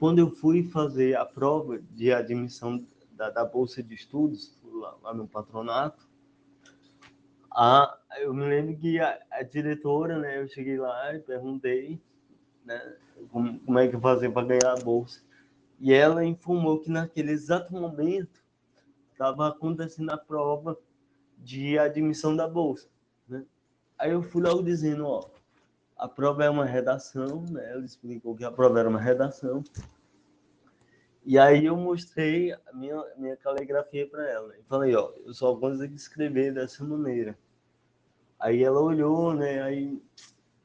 quando eu fui fazer a prova de admissão da, da bolsa de estudos lá, lá, no patronato, a, eu me lembro que a, a, diretora, né, eu cheguei lá e perguntei, né, como, como é que eu fazia para ganhar a bolsa. E ela informou que naquele exato momento estava acontecendo a prova de admissão da bolsa. Né? Aí eu fui logo dizendo, ó, a prova é uma redação, né? Ela explicou que a prova era uma redação. E aí eu mostrei a minha, minha caligrafia para ela. E falei, ó, eu só consigo escrever dessa maneira. Aí ela olhou, né? Aí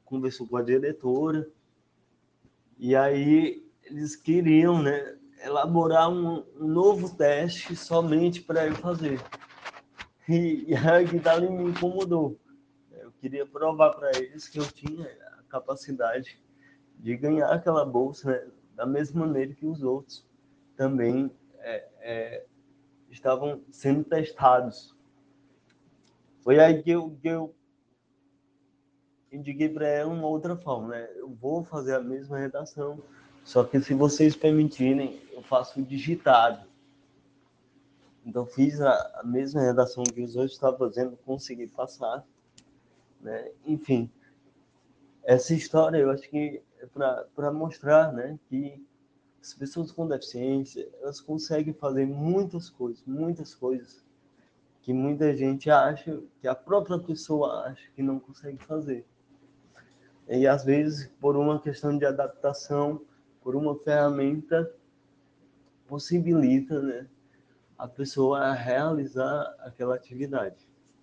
conversou com a diretora. E aí eles queriam, né? Elaborar um, um novo teste somente para eu fazer. E, e aí que tal me incomodou. Queria provar para eles que eu tinha capacidade de ganhar aquela bolsa né? da mesma maneira que os outros também é, é, estavam sendo testados. Foi aí que eu, que eu indiquei para ela uma outra forma, né? Eu vou fazer a mesma redação, só que se vocês permitirem, eu faço digitado. Então fiz a, a mesma redação que os outros estavam fazendo, consegui passar, né? Enfim, essa história eu acho que é para mostrar né, que as pessoas com deficiência elas conseguem fazer muitas coisas, muitas coisas que muita gente acha, que a própria pessoa acha que não consegue fazer. E às vezes, por uma questão de adaptação, por uma ferramenta, possibilita né, a pessoa realizar aquela atividade.